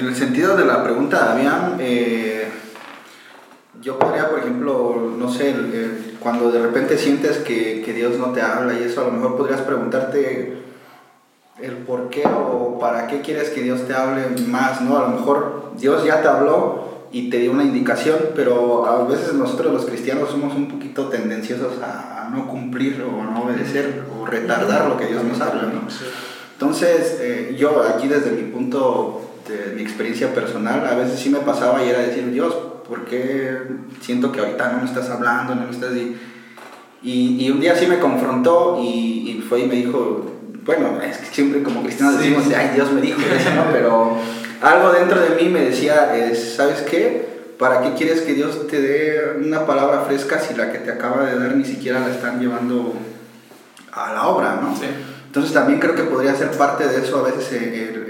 en el sentido de la pregunta, Avian, eh, yo podría, por ejemplo, no sé, cuando de repente sientes que, que, Dios no te habla y eso, a lo mejor podrías preguntarte el por qué o para qué quieres que Dios te hable más, ¿no? A lo mejor Dios ya te habló y te dio una indicación, pero a veces nosotros los cristianos somos un poquito tendenciosos a, no cumplir o no obedecer o retardar lo que Dios nos habla, ¿no? Entonces, eh, yo aquí desde mi punto de mi experiencia personal, a veces sí me pasaba y era decir, Dios, ¿por qué siento que ahorita no me estás hablando, no me estás... Y, y, un día sí me confrontó y, y, fue y me dijo, bueno, es que siempre como cristianos decimos, ay, Dios me dijo eso, ¿no? Pero algo dentro de mí me decía, ¿sabes qué? ¿Para qué quieres que Dios te dé una palabra fresca si la que te acaba de dar ni siquiera la están llevando a la obra, ¿no? Sí. Entonces también creo que podría ser parte de eso a veces el, el,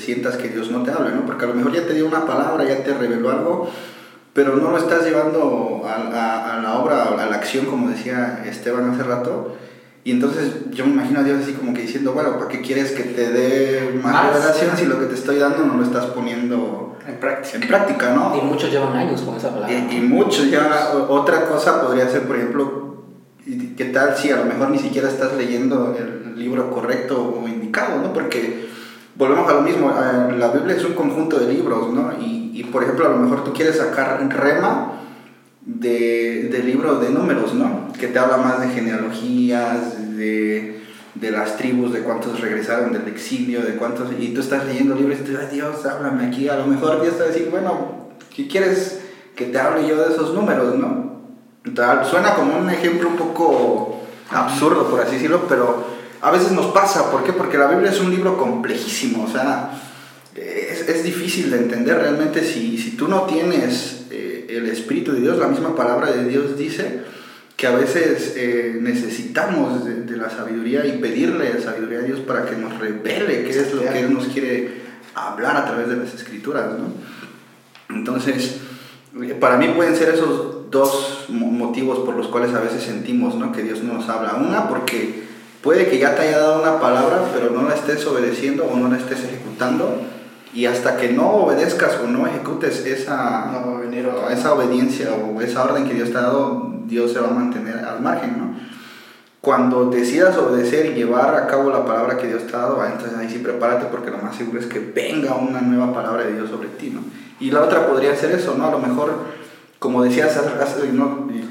sientas que Dios no te habla, ¿no? Porque a lo mejor ya te dio una palabra, ya te reveló algo, pero no lo estás llevando a, a, a la obra, a la acción, como decía Esteban hace rato. Y entonces yo me imagino a Dios así como que diciendo, bueno, ¿para qué quieres que te dé más, revelación si lo que te estoy dando no lo estás poniendo en práctica? En práctica, ¿no? Y muchos llevan años con esa palabra. Y, muchos ya, otra cosa podría ser, por ejemplo, ¿qué tal si a lo mejor ni siquiera estás leyendo el libro correcto o indicado, ¿no? Porque volvemos a lo mismo, la Biblia es un conjunto de libros, ¿no? Y, y por ejemplo, a lo mejor tú quieres sacar rema de, del libro de números, ¿no? Que te habla más de genealogías, de, de, las tribus, de cuántos regresaron del exilio, de cuántos... Y tú estás leyendo libros y te dices, Dios, háblame aquí. A lo mejor Dios te va a decir, bueno, ¿qué quieres que te hable yo de esos números, no? Suena como un ejemplo un poco absurdo, por así decirlo, pero a veces nos pasa. ¿Por qué? Porque la Biblia es un libro complejísimo, o sea, es, es difícil de entender realmente si, si tú no tienes el Espíritu de Dios, la misma palabra de Dios dice que a veces eh, necesitamos de, la sabiduría y pedirle sabiduría a Dios para que nos revele qué es lo que Él nos quiere hablar a través de las escrituras. ¿no? Entonces, eh, para mí pueden ser esos dos motivos por los cuales a veces sentimos ¿no? que Dios no nos habla. Una, porque puede que ya te haya dado una palabra, pero no la estés obedeciendo o no la estés ejecutando y hasta que no obedezcas o no ejecutes esa, esa obediencia o esa orden que Dios te ha dado, Dios se va a mantener al margen, ¿no? Cuando decidas obedecer y llevar a cabo la palabra que Dios te ha dado, entonces ahí sí prepárate porque lo más seguro es que venga una nueva palabra de Dios sobre ti, ¿no? Y la otra podría ser eso, ¿no? A lo mejor, como decías,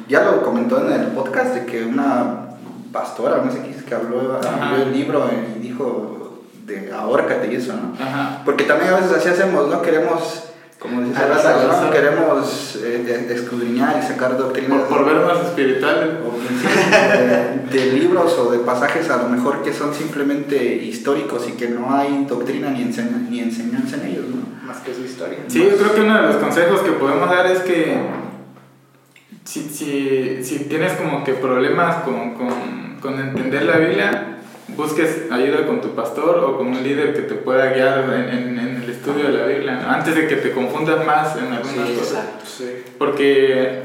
ya lo comentó en el podcast de que una pastora, no sé qué, que habló, habló del libro y dijo, de ahórcate y eso, ¿no? Porque también a veces así hacemos, ¿no? Queremos, como dice ¿no? Queremos eh, escudriñar y sacar doctrinas. Por, ver más espirituales. De, libros o de pasajes a lo mejor que son simplemente históricos y que no hay doctrina ni, ni enseñanza en ellos, ¿no? Más que su historia. Sí, yo creo que uno de los consejos que podemos dar es que si, si, si tienes como que problemas con, con, con entender la Biblia, busques ayuda con tu pastor o con un líder que te pueda guiar en, en, el estudio de la Biblia, antes de que te confundas más en algunas cosas. Porque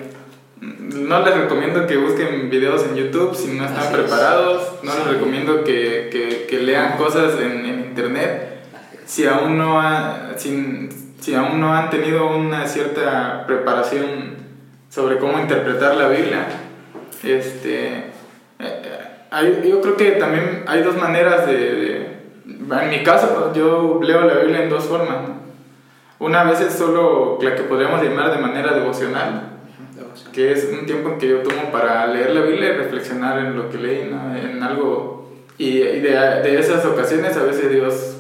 no les recomiendo que busquen videos en YouTube si no están preparados, no les recomiendo que, que, que, lean cosas en, en internet si aún, no si, si aún no han tenido una cierta preparación sobre cómo interpretar la Biblia. Este, yo creo que también hay dos maneras de, En mi caso, yo leo la Biblia en dos formas. Una vez es solo la que podríamos llamar de manera devocional, que es un tiempo en que yo tomo para leer la Biblia y reflexionar en lo que leí, ¿no? en algo. Y, de, de, esas ocasiones a veces Dios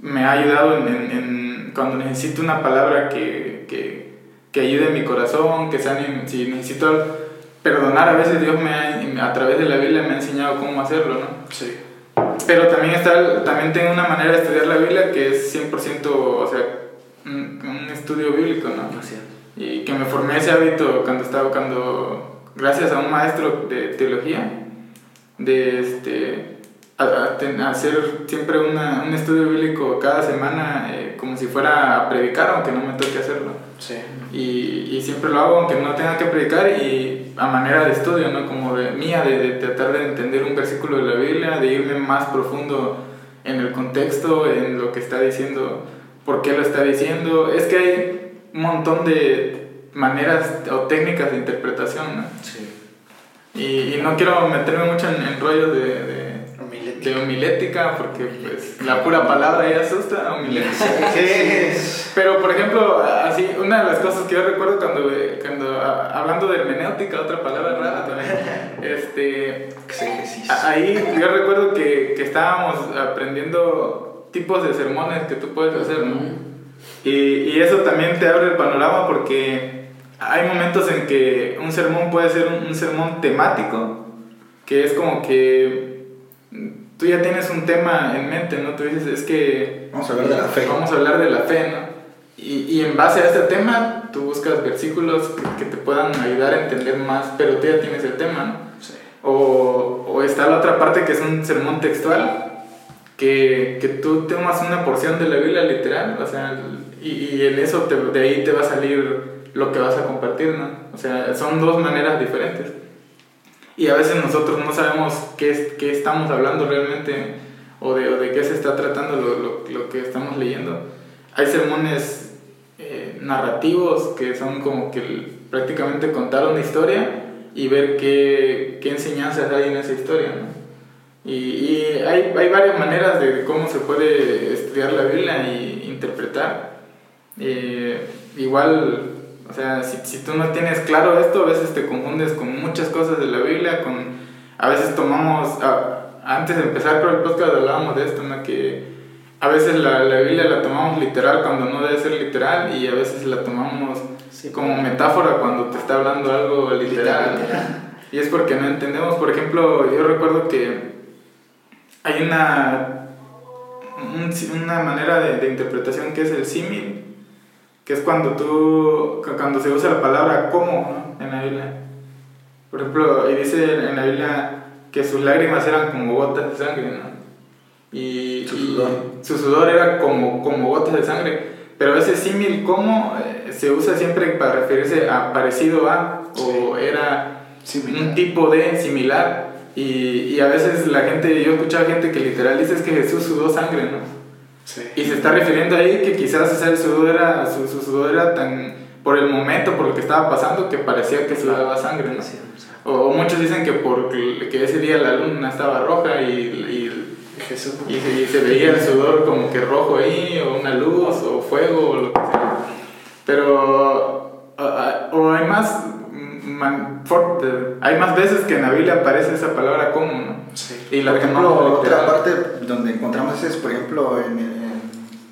me ha ayudado en, en, cuando necesito una palabra que, que, que ayude mi corazón, que sea, si necesito perdonar, a veces Dios me a través de la Biblia me ha enseñado cómo hacerlo, ¿no? Sí. Pero también, está, también tengo una manera de estudiar la Biblia que es 100%, o sea, un, estudio bíblico, ¿no? Y que me formé ese hábito cuando estaba, cuando, gracias a un maestro de teología, de este, hacer siempre una, un estudio bíblico cada semana eh, como si fuera a predicar, aunque no me toque hacerlo. Sí. Y, y, siempre lo hago aunque no tenga que predicar y a manera de estudio, ¿no? Como de mía, de, de, tratar de entender un versículo de la Biblia, de irme más profundo en el contexto, en lo que está diciendo por qué lo está diciendo. Es que hay un montón de maneras o técnicas de interpretación, ¿no? Sí. Y, y no quiero meterme mucho en, en rollos de, de, De homilética, porque pues la pura palabra ya asusta, homilética. Pero, por ejemplo, así, una de las cosas que yo recuerdo cuando, cuando hablando de hermenéutica, otra palabra rara también, este, ahí yo recuerdo que, que estábamos aprendiendo tipos de sermones que tú puedes hacer, ¿no? Y, y eso también te abre el panorama porque hay momentos en que un sermón puede ser un, un sermón temático, que es como que tú ya tienes un tema en mente, ¿no? Tú dices, es que Vamos a hablar de la fe. Vamos a hablar de la fe, ¿no? Y, y en base a este tema, tú buscas versículos que, que te puedan ayudar a entender más, pero tú ya tienes el tema, ¿no? Sí. O, o está la otra parte que es un sermón textual, que, que tú tomas una porción de la Biblia literal, o sea, y, y en eso te- de ahí te va a salir lo que vas a compartir, ¿no? O sea, son dos maneras diferentes. Y a veces nosotros no sabemos qué, qué estamos hablando realmente o de, o de qué se está tratando lo, lo, lo que estamos leyendo. Hay sermones eh, narrativos que son como que prácticamente contar una historia y ver qué, qué enseñanzas hay en esa historia, ¿no? Y, y hay, hay varias maneras de cómo se puede estudiar la Biblia y interpretar. Eh, igual, o sea, si, si tú no tienes claro esto, a veces te confundes con muchas cosas de la Biblia, con, a veces tomamos, a- antes de empezar con el podcast hablábamos de esto, ¿no? que a veces la, la Biblia la tomamos literal cuando no debe ser literal y a veces la tomamos Sí. como metáfora cuando te está hablando algo literal. Y es porque no entendemos, por ejemplo, yo recuerdo que hay una, un- una manera de, de interpretación que es el símil, que es cuando tú, cuando se usa la palabra como ¿no? en la Biblia. Por ejemplo, y dice en la Biblia que sus lágrimas eran como gotas de sangre, ¿no? Y Su y sudor. su sudor era como, como gotas de sangre. Pero ese símil como eh, se usa siempre para referirse a parecido a, o era Similar. un tipo de similar. Y, y a veces la gente, yo he escuchado gente que literal dice es que Jesús sudó sangre, ¿no? Sí. Y se está refiriendo ahí que quizás o el sudor era, su, su sudor era tan, por el momento, por lo que estaba pasando, que parecía que sudaba sangre, ¿no? Sí, o O, o muchos dicen que porque que ese día la luna estaba roja y, y, Jesús. y se, y se veía el sudor como que rojo ahí, o una luz, o fuego, o lo que sea. Pero, a- o hay más, hay más veces que en la Biblia aparece esa palabra como, ¿no? Sí. Y la por ejemplo, tomamos otra parte donde encontramos es, por ejemplo, en, en-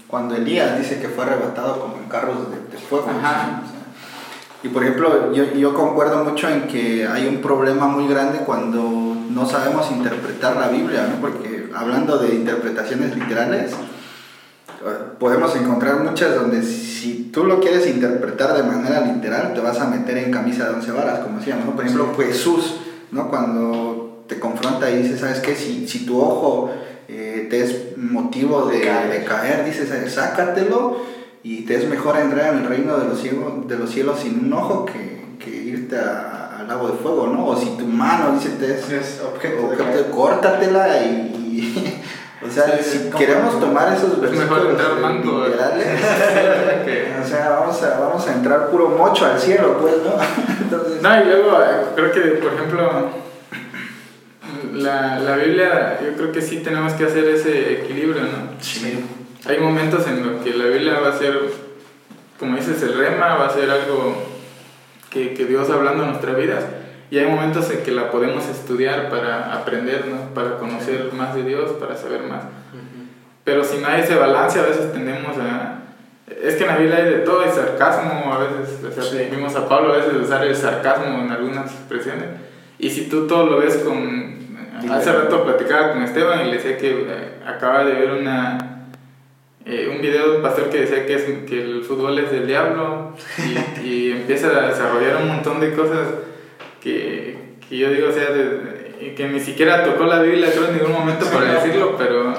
cuando Elías dice que fue arrebatado como en carros de, de fuego. Ajá. y por ejemplo, yo, yo concuerdo mucho en que hay un problema muy grande cuando no sabemos interpretar la Biblia, ¿no? porque hablando de interpretaciones literales, podemos encontrar muchas donde si tú lo quieres interpretar de manera literal, te vas a meter en camisa de once varas, como decíamos, ¿no? Por ejemplo, Jesús, ¿no? Cuando te confronta y dice, ¿sabes qué? Si, si tu ojo eh, te es motivo de, de caer, dices, "Eh, sácatelo y te es mejor entrar en el reino de los, cielos, de los cielos sin un ojo que, que irte al lago de fuego, ¿no? O si tu mano, dice, te es Es objeto objeto de- córtatela y... o sea, Sí, si queremos tomar esos versículos literales, o sea, vamos a, vamos a entrar puro mocho al cielo, pues, ¿no? Entonces, No, y luego eh, creo que, por ejemplo, la, la Biblia, yo creo que sí tenemos que hacer ese equilibrio, ¿no? sí. Hay momentos en los que la Biblia va a ser, como dices, el rema, va a ser algo que, que Dios hablando en nuestras vidas. Y hay momentos en que la podemos estudiar para aprender, ¿no? Para conocer más de Dios, para saber más. Pero si no hay ese balance, a veces tendemos a... Es que en la Biblia hay de todo, hay sarcasmo, a veces, o sea, vimos a Pablo a veces usar el sarcasmo en algunas expresiones. Y si tú todo lo ves con... Hace rato platicaba con Esteban y le decía que eh, acaba de ver una, eh, un video de un pastor que decía que, es, que el fútbol es del diablo y, y empieza a desarrollar un montón de cosas que, que yo digo, o sea, de- que ni siquiera tocó la Biblia creo en ningún momento para decirlo, pero,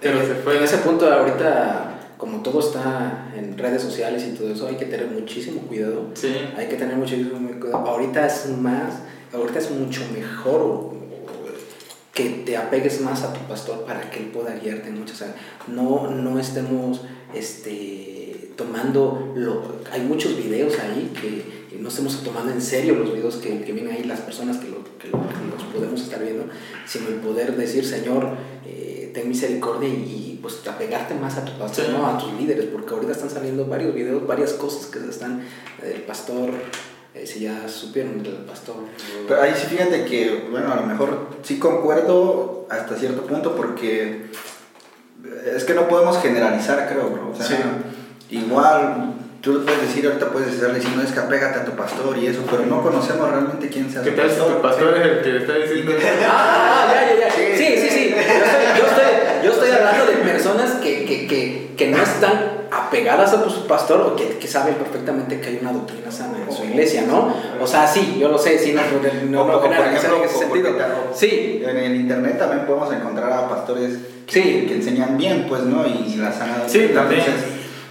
pero en, se fue. en ese punto ahorita, como todo está en redes sociales y todo eso, hay que tener muchísimo cuidado. Sí, Hay que tener muchísimo cuidado. Ahorita es más, ahorita es mucho mejor o- o que te apegues más a tu pastor para que él pueda guiarte en muchas áreas. No, no estemos este, tomando, lo, hay muchos videos ahí que, que no estemos tomando en serio los videos que, que vienen ahí, las personas que, lo, que, lo- que los podemos estar viendo, sino el poder decir, Señor, eh, ten misericordia y, pues apegarte más a tu pastor, Sí. no a tus líderes, porque ahorita están saliendo varios videos, varias cosas que se están, el pastor, eh, si ya supieron del pastor. Pero ahí sí fíjate que, bueno, a lo mejor sí concuerdo hasta cierto punto porque es que no podemos generalizar, creo, bro. O sea, Sí. igual tú le puedes decir, ahorita puedes estar diciendo es que apégate a tu pastor y eso, pero no conocemos realmente quién sea ¿Qué su tal si tu pastor es el que le está diciendo eso? Ah, ya, ya, ya. Sí, sí, sí. Yo estoy, yo estoy, yo estoy hablando de personas que, que, que, que no están apegadas a su pastor o que, que saben perfectamente que hay una doctrina sana en su iglesia, ¿no? O sea, sí, yo lo sé, sí, no, no, no, por generalizar en ejemplo, ese sentido. Sí, En el internet también podemos encontrar a pastores que, Sí. que enseñan bien, pues, ¿no? Y la sana Sí, también.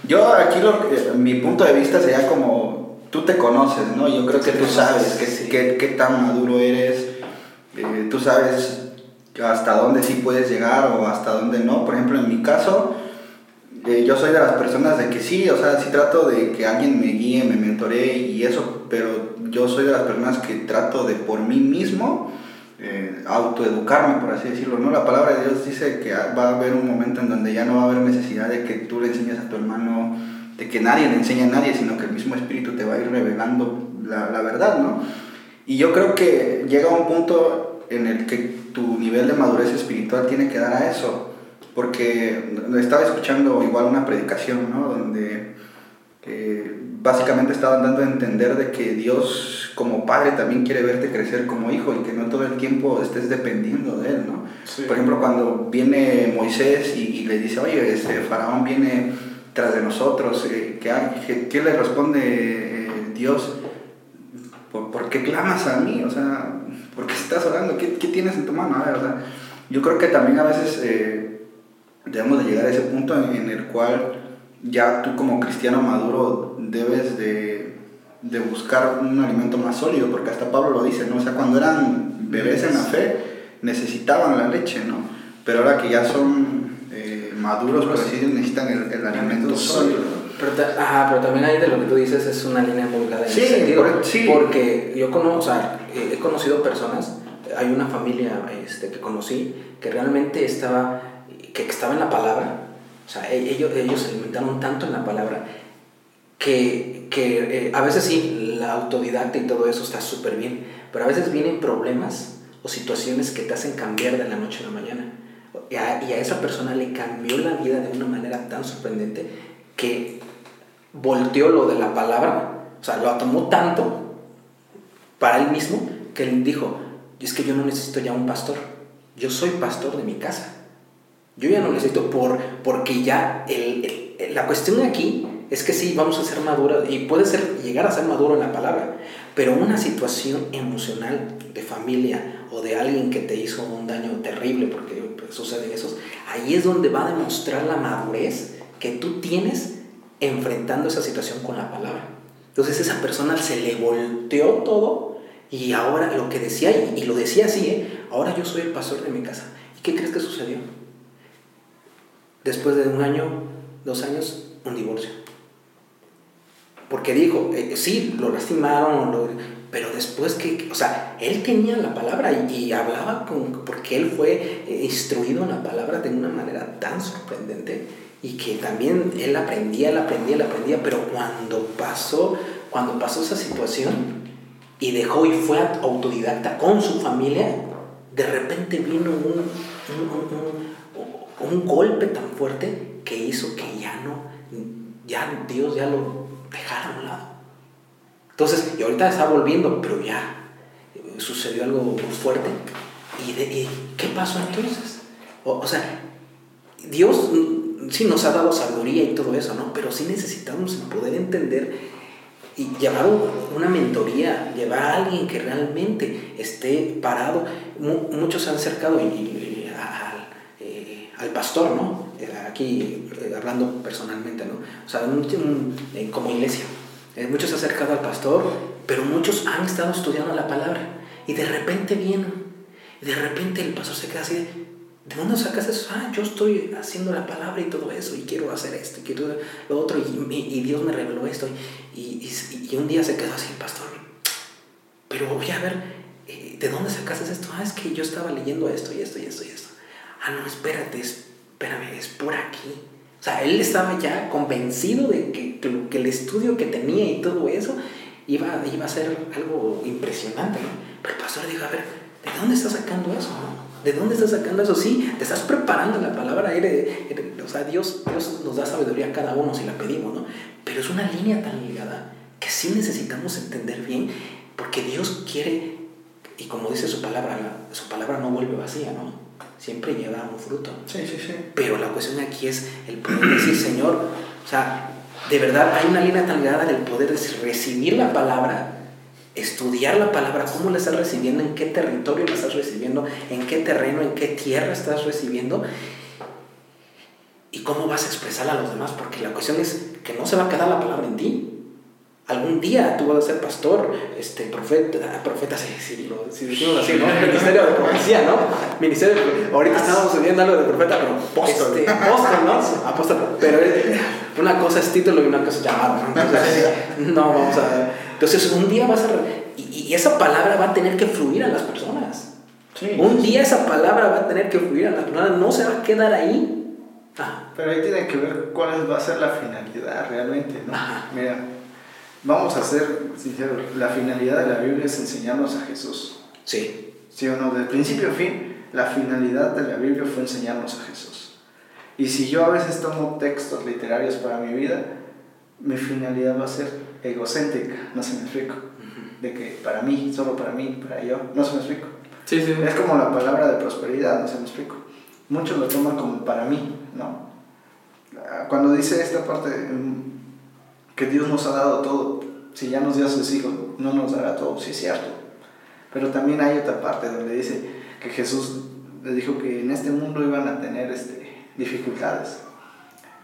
Yo aquí lo, eh, mi punto de vista sería como tú te conoces, ¿no? Yo creo que tú sabes conoces, qué sí. qué- qué tan maduro eres, eh, tú sabes hasta dónde sí puedes llegar o hasta dónde no. Por ejemplo, en mi caso, eh, yo soy de las personas de que sí, o sea, sí trato de que alguien me guíe, me mentoree y eso, pero yo soy de las personas que trato de por mí mismo eh, autoeducarme, por así decirlo, ¿no? La palabra de Dios dice que va a haber un momento en donde ya no va a haber necesidad de que tú le enseñes a tu hermano, de que nadie le enseñe a nadie, sino que el mismo Espíritu te va a ir revelando la, la verdad, ¿no? Y yo creo que llega un punto en el que tu nivel de madurez espiritual tiene que dar a eso, porque estaba escuchando igual una predicación, ¿no? Donde eh, básicamente estaban dando a entender de que Dios como padre también quiere verte crecer como hijo y que no todo el tiempo estés dependiendo de él, ¿no? Sí. Por ejemplo, cuando viene Moisés y, y le dice, oye, este Faraón viene tras de nosotros, eh, ¿qué? ¿Qué, qué le responde eh, Dios? ¿Por, por qué clamas a mí? O sea, ¿por qué estás orando? ¿Qué, qué tienes en tu mano? A ver, o sea, yo creo que también a veces eh, debemos de llegar a ese punto en, en el cual ya tú como cristiano maduro debes de, de buscar un alimento más sólido, porque hasta Pablo lo dice, ¿no? O sea, cuando eran bebés en la fe, necesitaban la leche, ¿no? Pero ahora que ya son eh, maduros, así decirlo, necesitan el, el alimento sólido. ¿no? Pero, ajá, pero también ahí de lo que tú dices es una línea muy en Sí, ese sentido. por- sí. Porque yo conozco, o sea, he conocido personas, hay una familia este, que conocí que realmente estaba, que estaba en la palabra, o sea, e- ellos, ellos se alimentaron tanto en la palabra que, que eh, a veces sí, la autodidacta y todo eso está súper bien, pero a veces vienen problemas o situaciones que te hacen cambiar de la noche a la mañana. Y a, y a esa persona le cambió la vida de una manera tan sorprendente que volteó lo de la palabra, o sea, lo tomó tanto para él mismo que él dijo, es que yo no necesito ya un pastor, yo soy pastor de mi casa. Yo ya no necesito por, porque ya el, la cuestión aquí es que sí, vamos a ser maduros y puede ser llegar a ser maduro en la palabra, pero una situación emocional de familia o de alguien que te hizo un daño terrible, porque suceden esos, ahí es donde va a demostrar la madurez que tú tienes enfrentando esa situación con la palabra. Entonces esa persona se le volteó todo y ahora lo que decía, y lo decía así, ¿eh? ahora yo soy el pastor de mi casa. ¿Y qué crees que sucedió? Después de un año, dos años, un divorcio. Porque dijo, eh, sí, lo lastimaron, pero después que, o sea, él tenía la palabra y, hablaba con, porque él fue eh, instruido en la palabra de una manera tan sorprendente y que también él aprendía, él aprendía, él aprendía, pero cuando pasó, cuando pasó esa situación y dejó y fue autodidacta con su familia, de repente vino un- un- golpe tan fuerte que hizo que ya no, ya Dios ya lo dejara a un lado. Entonces, y ahorita está volviendo, pero ya eh, sucedió algo muy fuerte. ¿Y, de- y qué pasó entonces? O, o sea, Dios mm, sí nos ha dado sabiduría y todo eso, ¿no? Pero sí necesitamos poder entender y llevar un- una mentoría, llevar a alguien que realmente esté parado. Mu- muchos se han acercado y, y- al pastor, ¿no? Eh, Aquí eh, hablando personalmente, ¿no? O sea, un- un- eh, como iglesia. Muchos se han acercado al pastor, pero muchos han estado estudiando la palabra y de repente vienen Y de repente el pastor se queda así de, ¿de dónde sacas eso? Ah, yo estoy haciendo la palabra y todo eso, y quiero hacer esto, y quiero lo otro, y, Dios me reveló esto. Y, y- un día se quedó así pastor. Pero voy a ver, ¿de dónde sacaste esto? Ah, es que yo estaba leyendo esto y esto y esto y esto. Ah, no, espérate, espérame, es por aquí. O sea, él estaba ya convencido de que, que que el estudio que tenía y todo eso iba, iba a ser algo impresionante, ¿no? Pero el pastor dijo, a ver, ¿de dónde estás sacando eso? no? ¿De dónde estás sacando eso? Sí, te estás preparando la palabra. eres- eres- o sea, Dios, Dios nos da sabiduría a cada uno si la pedimos, ¿no? Pero es una línea tan ligada que sí necesitamos entender bien, porque Dios quiere, y como dice su palabra, la- su palabra no vuelve vacía, ¿no? Siempre lleva un fruto. Sí, sí, sí. Pero la cuestión aquí es el poder decir, Señor, o sea, de verdad hay una línea tan ligada del poder decir, recibir la palabra, estudiar la palabra, cómo la estás recibiendo, en qué territorio la estás recibiendo, en qué terreno, en qué tierra estás recibiendo y cómo vas a expresarla a los demás, porque la cuestión es que no se va a quedar la palabra en ti. Algún día tú vas a ser pastor, este, profeta, profeta, si, si, lo- si decimos así, ¿no? Ministerio de profecía, ¿no? Ministerio de, ahorita estamos viendo algo de profeta, pero Apóstol. Este, apóstol, ¿no? Apóstol. Pero eh, una cosa es título y una cosa es llamado, ¿no? Entonces, no, vamos a... Entonces, un día vas a... y, y esa palabra va a tener que fluir a las personas. Sí. Un día esa palabra va a tener que fluir a las personas, no se va a quedar ahí. Ah, Pero ahí tiene que ver cuál va a ser la finalidad realmente, ¿no? Ajá. Mira, vamos a ser sinceros, la finalidad de la Biblia es enseñarnos a Jesús. sí, ¿Sí o no? Del principio a fin, la finalidad de la Biblia fue enseñarnos a Jesús. Y si yo a veces tomo textos literarios para mi vida, mi finalidad va a ser egocéntrica, no se me explico. De que para mí, solo para mí, para yo, no se me explico. Sí, sí. Es como la palabra de prosperidad, no se me explico. Muchos lo toman como para mí, ¿no? Ah, Cuando dice esta parte mm, que Dios nos ha dado todo, si ya nos dio a sus hijos, no nos dará todo, sí es cierto. Pero también hay otra parte donde dice que Jesús le dijo que en este mundo iban a tener este, dificultades.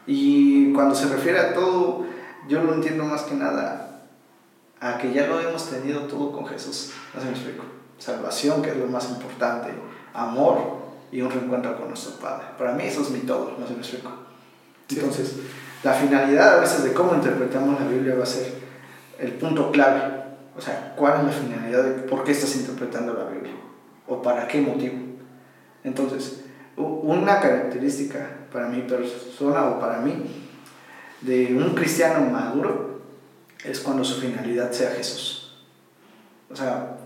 Y cuando se refiere a todo, yo lo entiendo más que nada a que ya lo hemos tenido todo con Jesús. No se me explico. Salvación, que es lo más importante, amor y un reencuentro con nuestro Padre. Para mí eso es mi todo, no se me explico. Sí. La finalidad a veces de cómo interpretamos la Biblia va a ser el punto clave. O sea, ¿cuál es la finalidad de por qué estás interpretando la Biblia? ¿O para qué motivo? Entonces, una característica para mi persona o para mí de un cristiano maduro es cuando su finalidad sea Jesús. O sea,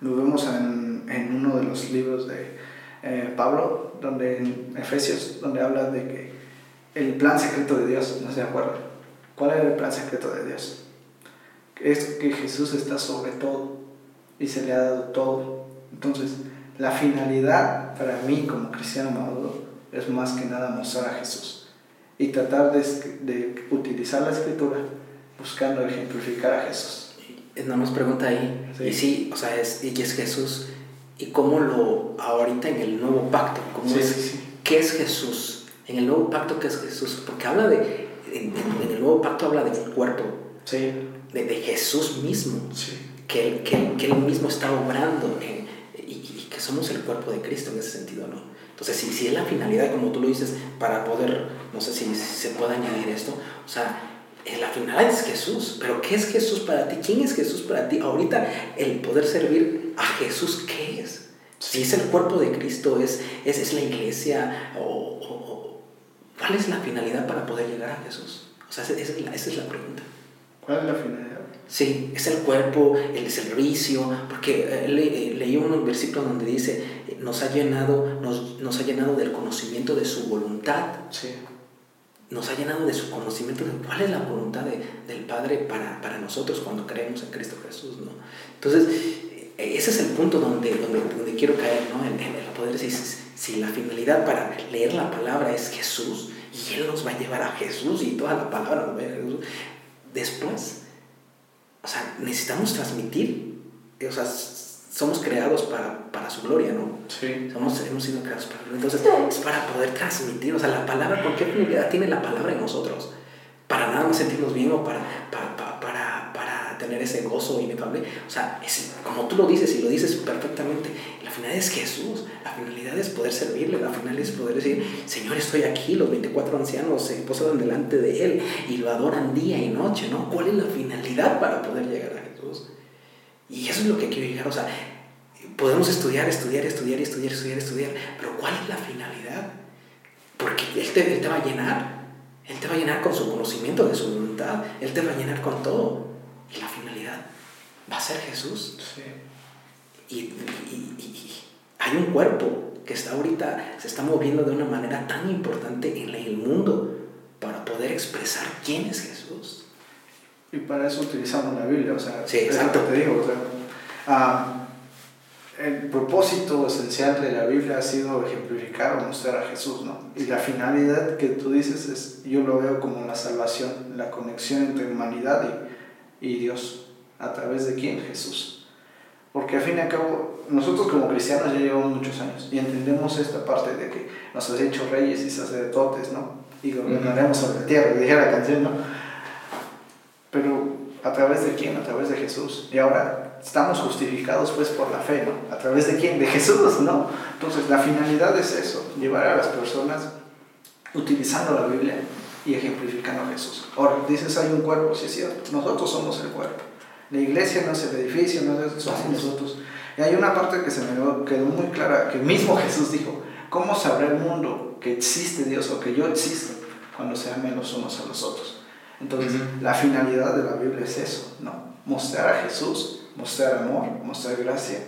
lo vemos en, en uno de los libros de eh, Pablo, donde en Efesios, donde habla de que el plan secreto de Dios, ¿no se acuerdan? ¿Cuál era el plan secreto de Dios? Es que Jesús está sobre todo y se le ha dado todo. Entonces, la finalidad para mí como cristiano maduro es más que nada mostrar a Jesús y tratar de, de utilizar la escritura buscando ejemplificar a Jesús. no nos pregunta ahí. Sí. Y sí, o sea, es, y es Jesús. ¿Y cómo lo, ahorita en el nuevo pacto, cómo Sí, es, sí. qué es Jesús? En el nuevo pacto, ¿qué es Jesús? Porque habla de, en, en- el nuevo pacto habla de un cuerpo, Sí, de, de Jesús mismo. sí. que que, que él mismo está obrando en- y, y que somos el cuerpo de Cristo en ese sentido, ¿no? Entonces, si, si es la finalidad, como tú lo dices, para poder, no sé si, si se puede añadir esto, o sea, eh, la finalidad es Jesús, pero ¿qué es Jesús para ti? ¿Quién es Jesús para ti? Ahorita, el poder servir a Jesús, ¿qué es? Si es el cuerpo de Cristo, es, es, es la iglesia, o- o- ¿cuál es la finalidad para poder llegar a Jesús? O sea, esa es la, esa es la pregunta. ¿Cuál es la finalidad? Sí, es el cuerpo, el servicio, porque eh, le- eh, leí unos versículos donde dice, nos ha llenado, nos, nos ha llenado del conocimiento de su voluntad, Sí. nos ha llenado de su conocimiento de cuál es la voluntad de- del Padre para, para nosotros cuando creemos en Cristo Jesús, ¿no? Entonces, eh, ese es el punto donde, donde, donde quiero caer, ¿no? En, en el poder decir, si, la finalidad para leer la palabra es Jesús, y Él nos va a llevar a Jesús, y toda la palabra nos va a llevar a Jesús, después o sea, necesitamos transmitir, o sea, somos creados para, para su gloria, ¿no? Sí. Somos, hemos sido creados para gloria. Entonces, es para poder transmitir, o sea, la palabra, ¿con qué finalidad tiene la palabra en nosotros? Para nada más sentirnos bien o para, para tener ese gozo inefable. O sea, es, como tú lo dices y lo dices perfectamente, la finalidad es Jesús, la finalidad es poder servirle, la finalidad es poder decir, Señor, estoy aquí, los 24 ancianos se posan delante de Él y lo adoran día y noche, ¿no? ¿Cuál es la finalidad para poder llegar a Jesús? Y eso es lo que quiero llegar, o sea, podemos estudiar, estudiar, estudiar, estudiar, estudiar, estudiar, pero ¿cuál es la finalidad? Porque Él te, él te va a llenar, Él te va a llenar con su conocimiento de su voluntad, Él te va a llenar con todo. Finalidad va a ser Jesús. Y, y- y- y hay un cuerpo que está ahorita, se está moviendo de una manera tan importante en el mundo para poder expresar quién es Jesús. Y para eso utilizamos la Biblia, o sea, Sí, exacto. te digo, o sea, ah, el propósito esencial de la Biblia ha sido ejemplificar o mostrar a Jesús, ¿no? Y la finalidad que tú dices es, yo lo veo como la salvación, la conexión entre humanidad y, y Dios, a través de quién? Jesús. Porque al fin y al cabo, nosotros como cristianos ya llevamos muchos años y entendemos esta parte de que nos has hecho reyes y sacerdotes, ¿no? Y gobernaremos sobre la tierra, dijera la canción, ¿no? Pero a través de quién? A través de Jesús. Y ahora estamos justificados pues por la fe, ¿no? A través de quién? De Jesús, ¿no? Entonces la finalidad es eso, llevar a las personas utilizando la Biblia y ejemplificando a Jesús. Ahora, dices hay un cuerpo, sí es cierto, nosotros somos el cuerpo. La iglesia no es el edificio, no es somos nosotros. Y hay una parte que se me quedó muy clara, que mismo Jesús dijo, ¿cómo sabrá el mundo que existe Dios o que yo existo cuando se amen los unos a los otros? Entonces, Ujú. la finalidad de la Biblia es eso, ¿no? Mostrar a Jesús, mostrar amor, mostrar gracia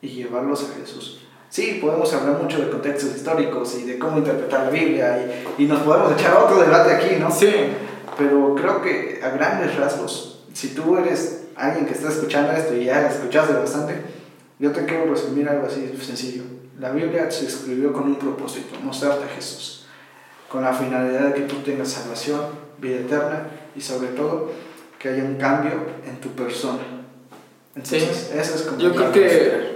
y llevarlos a Jesús. Sí, podemos hablar mucho de contextos históricos y de cómo interpretar la Biblia y, y nos podemos echar otro debate aquí, ¿no? Sí, Pero creo que a grandes rasgos, si tú eres alguien que está escuchando esto y ya escuchaste bastante, yo te quiero resumir algo así sencillo. La Biblia se escribió con un propósito, mostrarte a Jesús, con la finalidad de que tú tengas salvación, vida eterna y sobre todo que haya un cambio en tu persona. Entonces, eso es como... yo creo que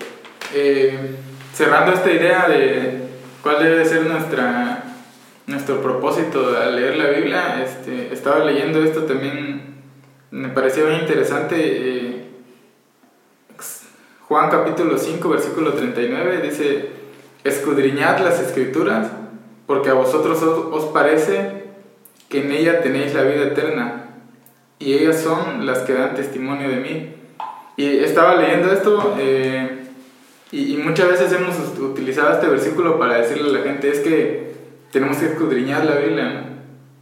eh, cerrando esta idea de cuál debe ser nuestra, nuestro propósito al leer la Biblia, este, estaba leyendo esto también, me pareció bien interesante. eh, Juan capítulo 5, versículo 39 dice, escudriñad las escrituras, porque a vosotros os, parece que en ella tenéis la vida eterna, y ellas son las que dan testimonio de mí. Y estaba leyendo esto eh, y, y muchas veces hemos ut- utilizado este versículo para decirle a la gente, es que tenemos que escudriñar la Biblia, ¿no?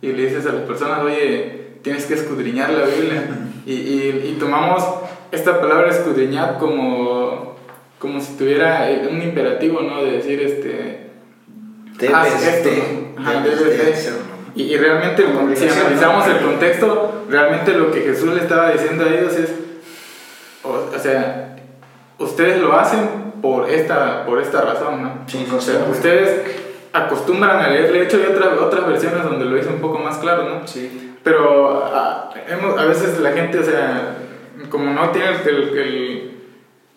Y le dices a las personas, oye, tienes que escudriñar la Biblia. Y, y, y tomamos esta palabra escudriñar como, como si tuviera eh, un imperativo, ¿no? De decir, este, Debes haz esto, ¿no? Ajá, debes debes de hacerlo. Y, y realmente, si analizamos el contexto, realmente lo que Jesús le estaba diciendo a ellos es, o, o sea, ustedes lo hacen por esta, por esta razón, ¿no? Sí, o sea, ustedes acostumbran a leer, de hecho hay otras, otras versiones donde lo dice un poco más claro, ¿no? Sí. Pero a, hemos- a veces la gente, o sea, como no tiene el, el,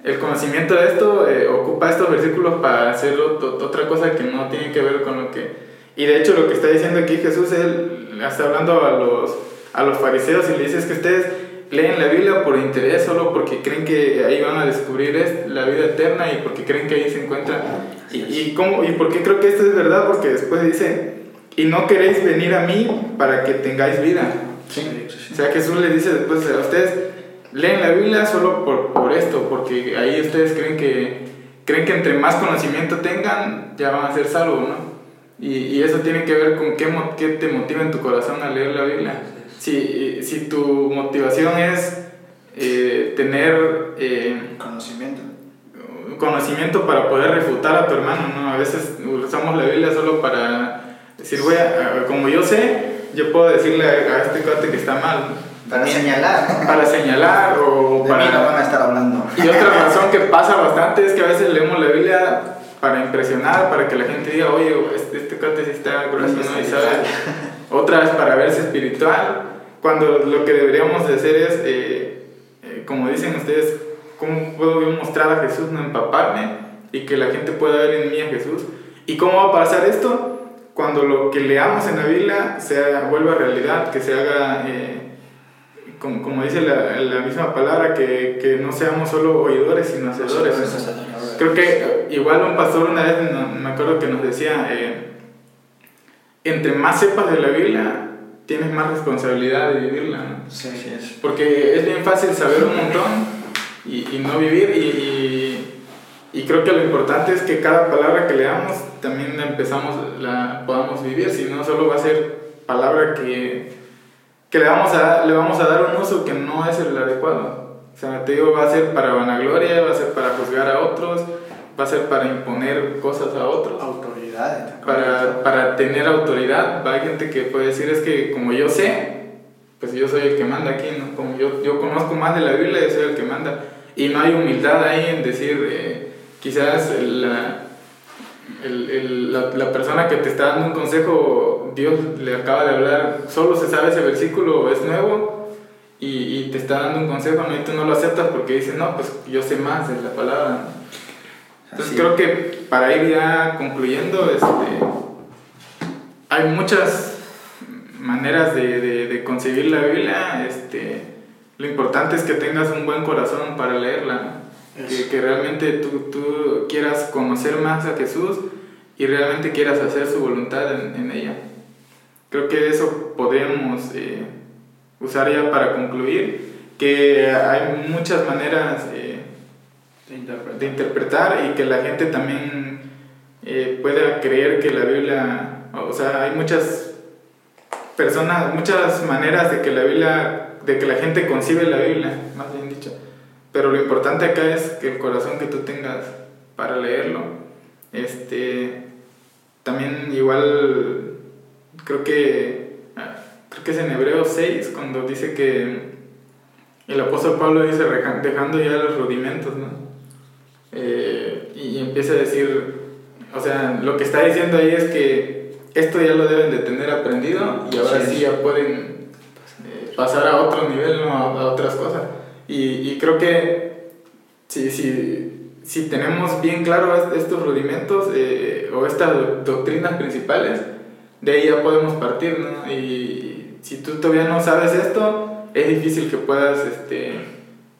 el- conocimiento de esto, eh, ocupa estos versículos para hacer ot- otra cosa que no tiene que ver con lo que... Y de hecho lo que está diciendo aquí Jesús, él está hablando a los, a los fariseos y le dice es que ustedes leen la Biblia por interés, solo porque creen que ahí van a descubrir es- la vida eterna y porque creen que ahí se encuentra. Y, y, cómo, ¿Y por qué creo que esto es verdad? Porque después dice, y no queréis venir a mí para que tengáis vida. Sí. O sea, Jesús les dice después, a ustedes leen la Biblia solo por, por esto, porque ahí ustedes creen que, creen que entre más conocimiento tengan, ya van a ser salvos, ¿no? Y, y eso tiene que ver con qué, qué te motiva en tu corazón a leer la Biblia. Si, si tu motivación es eh, tener eh, Conocimiento. conocimiento para poder refutar a tu hermano, ¿no? A veces usamos la Biblia solo para decir, voy a, como yo sé, yo puedo decirle a, este cuate que está mal. Para señalar, para señalar o De mí no para... van a estar hablando. Y otra razón que pasa bastante es que a veces leemos la Biblia para impresionar, para que la gente diga, oye, este, este cuate sí está grueso, ¿no? Y sabe. Otra es para verse espiritual, cuando lo que deberíamos de hacer es, eh, eh, como dicen ustedes, ¿cómo puedo yo mostrar a Jesús, no empaparme y que la gente pueda ver en mí a Jesús? ¿Y cómo va a pasar esto? Cuando lo que leamos en la Biblia se vuelva realidad, que se haga... eh, como, como dice la, la misma palabra, que, que no seamos solo oidores, sino hacedores. Creo que igual un pastor una vez, no- me acuerdo que nos decía, eh, entre más sepas de la Biblia, tienes más responsabilidad de vivirla. ¿no? Sí, sí es. Porque es bien fácil saber un montón y, y no vivir y, y, y creo que lo importante es que cada palabra que leamos también la empezamos, la podamos vivir, si no solo va a ser palabra que, que le, vamos a, le vamos a dar un uso que no es el adecuado. O sea, te digo, va a ser para vanagloria, va a ser para juzgar a otros, va a ser para imponer cosas a otros Autoridad. para, para tener autoridad. Hay gente que puede decir es que como yo sé, pues yo soy el que manda aquí, ¿no? Como yo, yo conozco más de la Biblia, yo soy el que manda. Y no hay humildad ahí en decir, eh, quizás la, el, el- la, la persona que te está dando un consejo, Dios le acaba de hablar, solo se sabe ese versículo, es nuevo. Y, y te está dando un consejo, ¿no? y tú no lo aceptas porque dices, no, pues yo sé más de la palabra. Entonces Así creo que para ir ya concluyendo, este, hay muchas maneras de, de, de concebir la Biblia. Este, lo importante es que tengas un buen corazón para leerla. Que, que realmente tú, tú quieras conocer más a Jesús y realmente quieras hacer su voluntad en, en ella. Creo que eso podríamos eh, usar ya para concluir, que hay muchas maneras... eh, de interpretar y que la gente también eh, pueda creer que la Biblia, o sea, hay muchas personas, muchas maneras de que la Biblia, de que la gente concibe la Biblia. Pero lo importante acá es que el corazón que tú tengas para leerlo, este, también igual creo que creo que es en Hebreos 6 cuando dice que el apóstol Pablo dice "Reja- dejando ya los rudimentos, ¿no? Eh, y empieza a decir, o sea, lo que está diciendo ahí es que esto ya lo deben de tener aprendido y ahora sí, ya pueden eh, pasar a otro nivel, ¿no? a, a otras cosas. Y, y creo que si, si, si tenemos bien claro est- estos rudimentos eh, o estas do- doctrinas principales, de ahí ya podemos partir, ¿no? Y si tú todavía no sabes esto, es difícil que puedas este,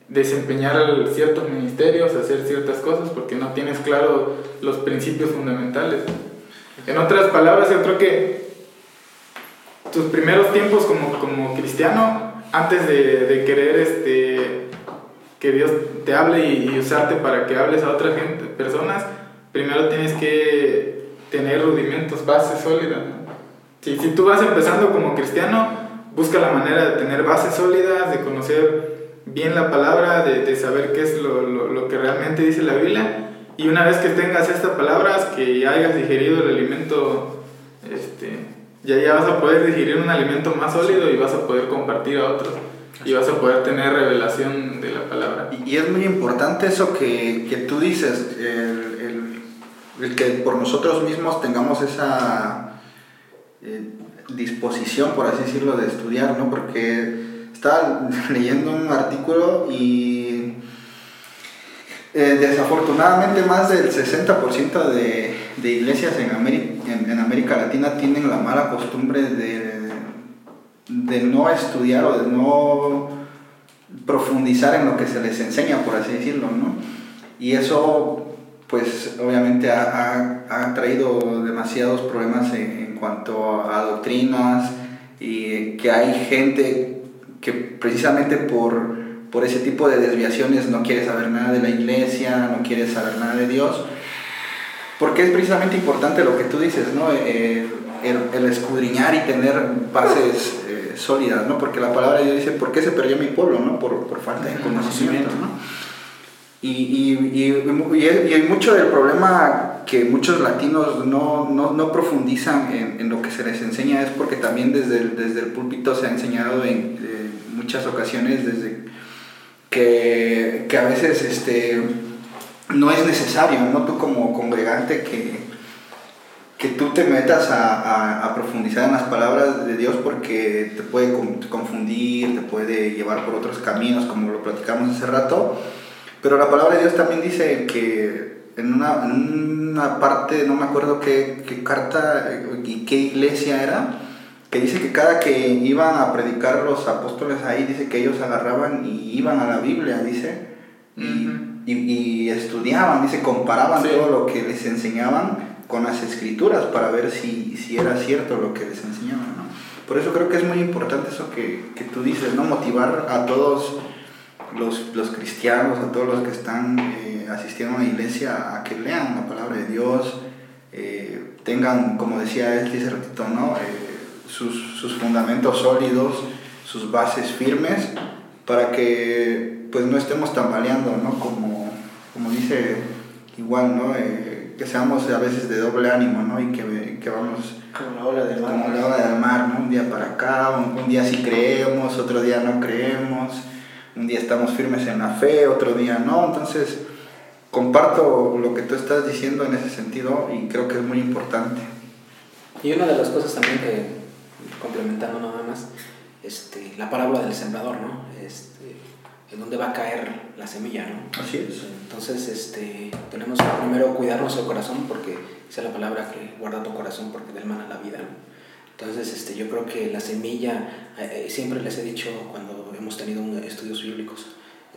desempeñar ciertos ministerios, hacer ciertas cosas, porque no tienes claro los principios fundamentales. En otras palabras, yo creo que tus primeros tiempos como, como cristiano, antes de, de querer este, que Dios te hable y, usarte para que hables a otra gente, personas, primero tienes que tener rudimentos, bases sólidas. Si, si tú vas empezando como cristiano, busca la manera de tener bases sólidas, de conocer bien la palabra, de, de saber qué es lo, lo, lo que realmente dice la Biblia. Y una vez que tengas estas palabras, que ya hayas digerido el alimento, este, ya, ya vas a poder digerir un alimento más sólido y vas a poder compartir a otros. Y vas a poder tener revelación de la palabra. Y, es muy importante eso que, que tú dices, el, el- el que por nosotros mismos tengamos esa eh, disposición, por así decirlo, de estudiar, ¿no? Porque estaba leyendo un artículo y eh, desafortunadamente más del 60% de, de iglesias en, en, en América Latina tienen la mala costumbre de, de no estudiar o de no profundizar en lo que se les enseña, por así decirlo, ¿no? Y eso, pues, obviamente ha, ha- ha traído demasiados problemas en, en cuanto a doctrinas y que hay gente que precisamente por, por ese tipo de desviaciones no quiere saber nada de la iglesia, no quiere saber nada de Dios, porque es precisamente importante lo que tú dices, ¿no? Eh, el, el escudriñar y tener bases eh, sólidas, ¿no? Porque la palabra de Dios dice, ¿por qué se perdió mi pueblo, no? Por, por falta de conocimiento, ¿no? Y, y, y, y, hay mucho del problema que muchos latinos no, no, no profundizan en, en, lo que se les enseña es porque también desde el, desde el púlpito se ha enseñado en, en muchas ocasiones desde que, que a veces este, no es necesario, ¿no? Tú como congregante que, que tú te metas a, a, profundizar en las palabras de Dios porque te puede confundir, te puede llevar por otros caminos, como lo platicamos hace rato. Pero la palabra de Dios también dice que en una, en una parte, no me acuerdo qué, qué carta y qué iglesia era, que dice que cada que iban a predicar los apóstoles ahí, dice que ellos agarraban y iban a la Biblia, dice, y, y- y estudiaban, dice, comparaban Sí. todo lo que les enseñaban con las escrituras para ver si, si era cierto lo que les enseñaban, ¿no? Por eso creo que es muy importante eso que, que tú dices, ¿no? Motivar a todos los, los cristianos, a todos los que están eh, asistiendo a la iglesia, a que lean la palabra de Dios, eh, tengan, como decía él hace ratito, ¿no? Eh, sus, sus fundamentos sólidos, sus bases firmes, para que pues no estemos tambaleando, ¿no? Como, como dice igual, ¿no? Eh, que seamos a veces de doble ánimo, ¿no? Y que, que vamos Como la ola del mar. como la ola del mar, ¿no? Un día para acá, un, un día sí creemos, otro día no creemos, un día estamos firmes en la fe, otro día no. Entonces, comparto lo que tú estás diciendo en ese sentido y creo que es muy importante. Y una de las cosas también que, complementando nada más, este, la parábola del sembrador, ¿no? Este, en dónde va a caer la semilla, ¿no? Así es. Entonces, este, tenemos que primero cuidar nuestro corazón porque dice la palabra que guarda tu corazón porque del mana la vida, ¿no? Entonces, este, yo creo que la semilla, eh, eh, siempre les he dicho cuando hemos tenido estudios bíblicos,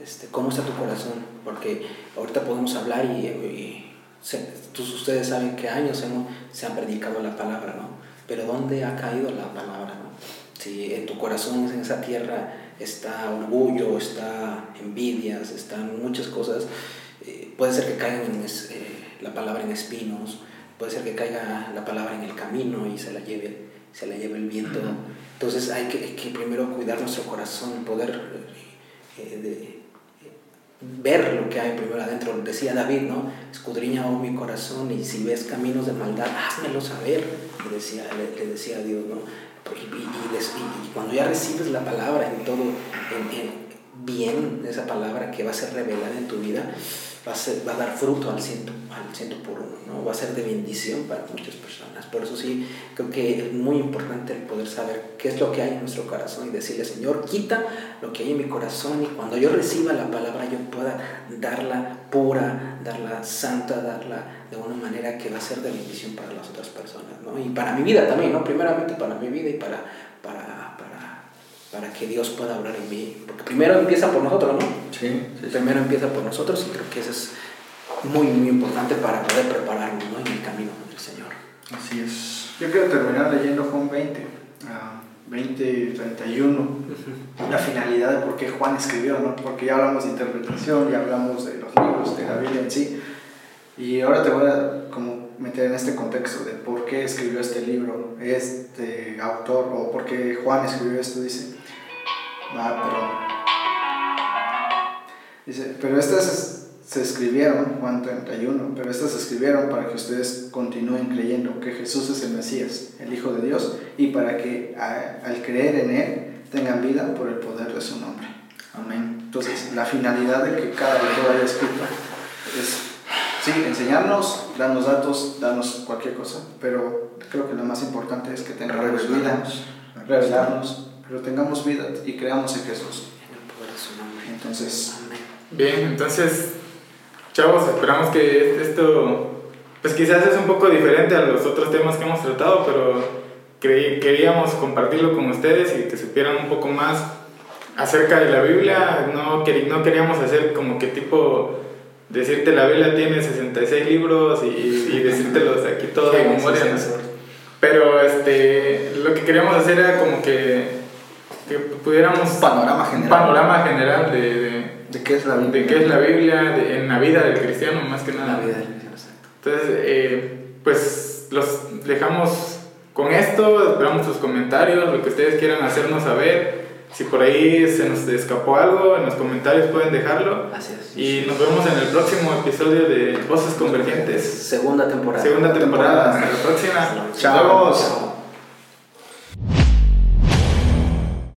este, ¿cómo está tu corazón? Porque ahorita podemos hablar y, y se- ustedes saben que años hemos, se han predicado la palabra, ¿no? Pero ¿dónde ha caído la palabra, no? Si en tu corazón, en esa tierra, está orgullo, está envidias, están muchas cosas, eh, puede ser que caiga en es- eh, la palabra en espinos, puede ser que caiga la palabra en el camino y se la lleve, se la lleve el viento. Entonces hay que, hay que primero cuidar nuestro corazón, poder eh, de- ver lo que hay primero adentro. Decía David, ¿no? Escudriña oh, mi corazón y si ves caminos de maldad, házmelo saber, le decía, le, decía Dios, ¿no? Y cuando ya recibes la palabra en todo, en, en- bien esa palabra que va a ser revelada en tu vida, va a, ser- va a dar fruto al ciento, al ciento por uno, ¿no? va a ser de bendición para muchas personas. Por eso sí, creo que es muy importante el poder saber qué es lo que hay en nuestro corazón y decirle, Señor, quita lo que hay en mi corazón y cuando yo reciba la palabra yo pueda darla pura, darla santa, darla de una manera que va a ser de bendición para las otras personas, ¿no? Y para mi vida también, ¿no? Primeramente para mi vida y para, para, para, que Dios pueda hablar en mí. Porque primero empieza por nosotros, ¿no? Sí, Primero empieza por nosotros y creo que eso es muy, muy importante para poder prepararnos ¿no? en el camino del Señor. Así es. Yo quiero terminar leyendo Juan 20, ah, 20, 31, la finalidad de por qué Juan escribió, ¿no? Porque ya hablamos de interpretación, ya hablamos de los libros, de la Biblia en sí, y ahora te voy a como meter en este contexto de por qué escribió este libro, este autor, o por qué Juan escribió esto, dice, ah, perdón. Dice, pero estas se escribieron, Juan 31, pero estas se escribieron para que ustedes continúen creyendo que Jesús es el Mesías, el Hijo de Dios, y para que a- al creer en Él tengan vida por el poder de su nombre. Amén. Entonces, la finalidad de que cada autor haya escrito es, sí, enseñarnos, darnos datos, darnos cualquier cosa, pero creo que lo más importante es que tengamos vida, Revelarnos. Pero tengamos vida y creamos en Jesús. En el poder de su nombre. Entonces, Amén. Bien, entonces, chavos, esperamos que esto, pues quizás es un poco diferente a los otros temas que hemos tratado, pero creí- queríamos compartirlo con ustedes y que supieran un poco más acerca de la Biblia. No, queríamos hacer como que tipo decirte la Biblia tiene 66 libros y, y decírtelos aquí todo de memoria. Pero este, lo que queríamos hacer era como que, que pudiéramos... Un panorama general. Un panorama general de- de ¿De qué es la Biblia? de qué es la Biblia de- en la vida del cristiano más que nada. La vida del Señor, exacto. Entonces, eh, pues los dejamos con esto, esperamos sus comentarios, lo que ustedes quieran hacernos saber. Si por ahí se nos escapó algo, en los comentarios pueden dejarlo. Gracias. Y nos vemos en el próximo episodio de Voces Convergentes. Segunda temporada. Segunda temporada. Hasta la próxima. Chao.